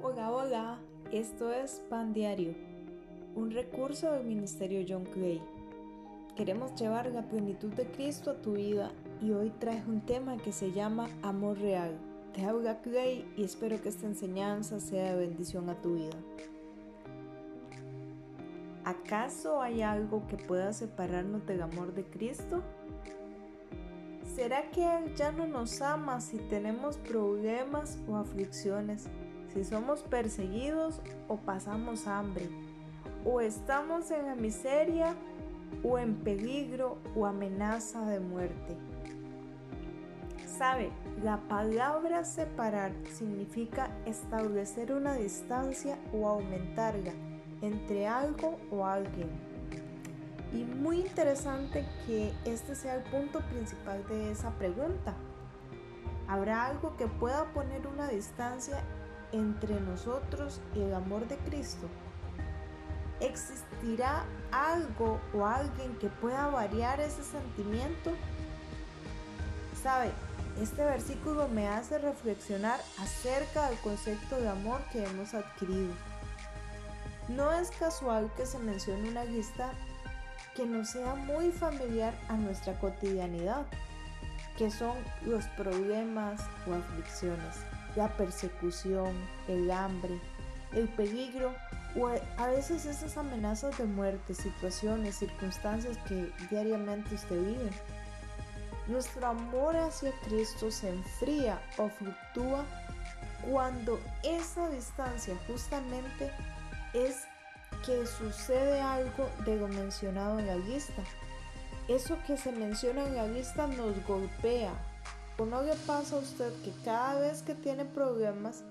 Hola, hola, esto es Pan Diario, un recurso del Ministerio John Clay. Queremos llevar la plenitud de Cristo a tu vida y hoy traes un tema que se llama Amor Real. Te habla Clay y espero que esta enseñanza sea de bendición a tu vida. ¿Acaso hay algo que pueda separarnos del amor de Cristo? ¿Será que Él ya no nos ama si tenemos problemas o aflicciones? Si somos perseguidos o pasamos hambre? ¿O estamos en la miseria o en peligro o amenaza de muerte? Sabe, la palabra separar significa establecer una distancia o aumentarla entre algo o alguien. Y muy interesante que este sea el punto principal de esa pregunta. ¿Habrá algo que pueda poner una distancia entre nosotros y el amor de Cristo? ¿Existirá algo o alguien que pueda variar ese sentimiento? Sabe, este versículo me hace reflexionar acerca del concepto de amor que hemos adquirido. No es casual que se mencione una lista que nos sea muy familiar a nuestra cotidianidad, que son los problemas o aflicciones, la persecución, el hambre, el peligro o a veces esas amenazas de muerte, situaciones, circunstancias que diariamente usted vive. Nuestro amor hacia Cristo se enfría o fluctúa cuando esa distancia justamente es que sucede algo de lo mencionado en la lista. Eso que se menciona en la lista nos golpea. ¿O no le pasa a usted que cada vez que tiene problemas,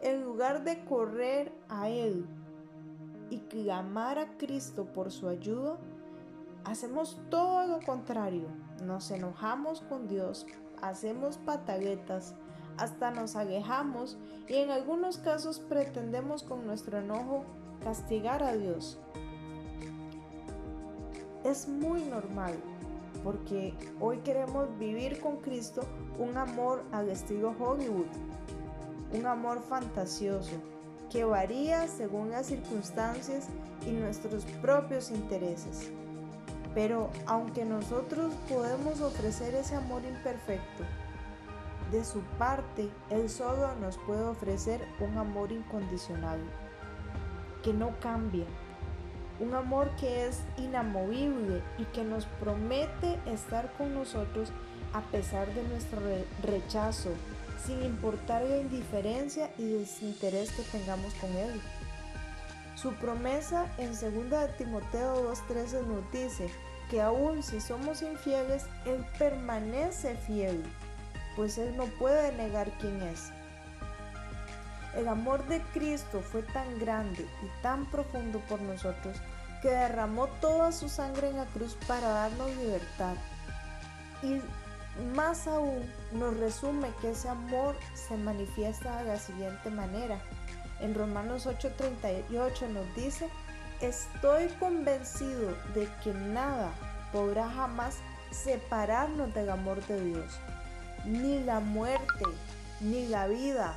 en lugar de correr a Él y clamar a Cristo por su ayuda, hacemos todo lo contrario? Nos enojamos con Dios, hacemos pataletas, hasta nos alejamos y en algunos casos pretendemos con nuestro enojo castigar a Dios. Es muy normal porque hoy queremos vivir con Cristo un amor al estilo Hollywood, un amor fantasioso que varía según las circunstancias y nuestros propios intereses. Pero aunque nosotros podemos ofrecer ese amor imperfecto, de su parte, Él solo nos puede ofrecer un amor incondicional, que no cambia, un amor que es inamovible y que nos promete estar con nosotros a pesar de nuestro rechazo, sin importar la indiferencia y desinterés que tengamos con Él. Su promesa en 2 Timoteo 2.13 nos dice que aun si somos infieles, Él permanece fiel pues Él no puede negar quién es. El amor de Cristo fue tan grande y tan profundo por nosotros que derramó toda su sangre en la cruz para darnos libertad. Y más aún nos resume que ese amor se manifiesta de la siguiente manera. En Romanos 8:38 nos dice, estoy convencido de que nada podrá jamás separarnos del amor de Dios ni la muerte, ni la vida,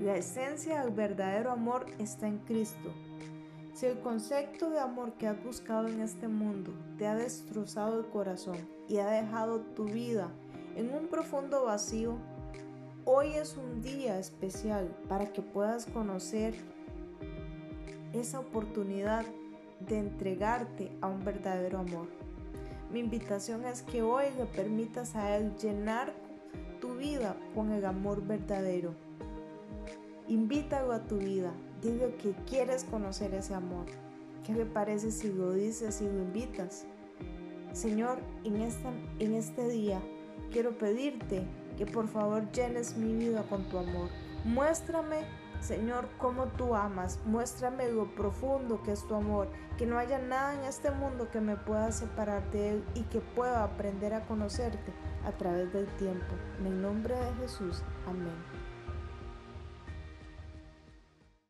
La esencia del verdadero amor está en Cristo. Si el concepto de amor que has buscado en este mundo te ha destrozado el corazón y ha dejado tu vida en un profundo vacío, hoy es un día especial para que puedas conocer esa oportunidad de entregarte a un verdadero amor. Mi invitación es que hoy le permitas a Él llenar tu vida con el amor verdadero. Invítalo a tu vida, dile que quieres conocer ese amor. ¿Qué le parece si lo dices y lo invitas? Señor, en, esta, en este día quiero pedirte que por favor llenes mi vida con tu amor. Muéstrame Señor, cómo tú amas. Muéstrame lo profundo que es tu amor, que no haya nada en este mundo que me pueda separar de él y que pueda aprender a conocerte a través del tiempo. En el nombre de Jesús. Amén.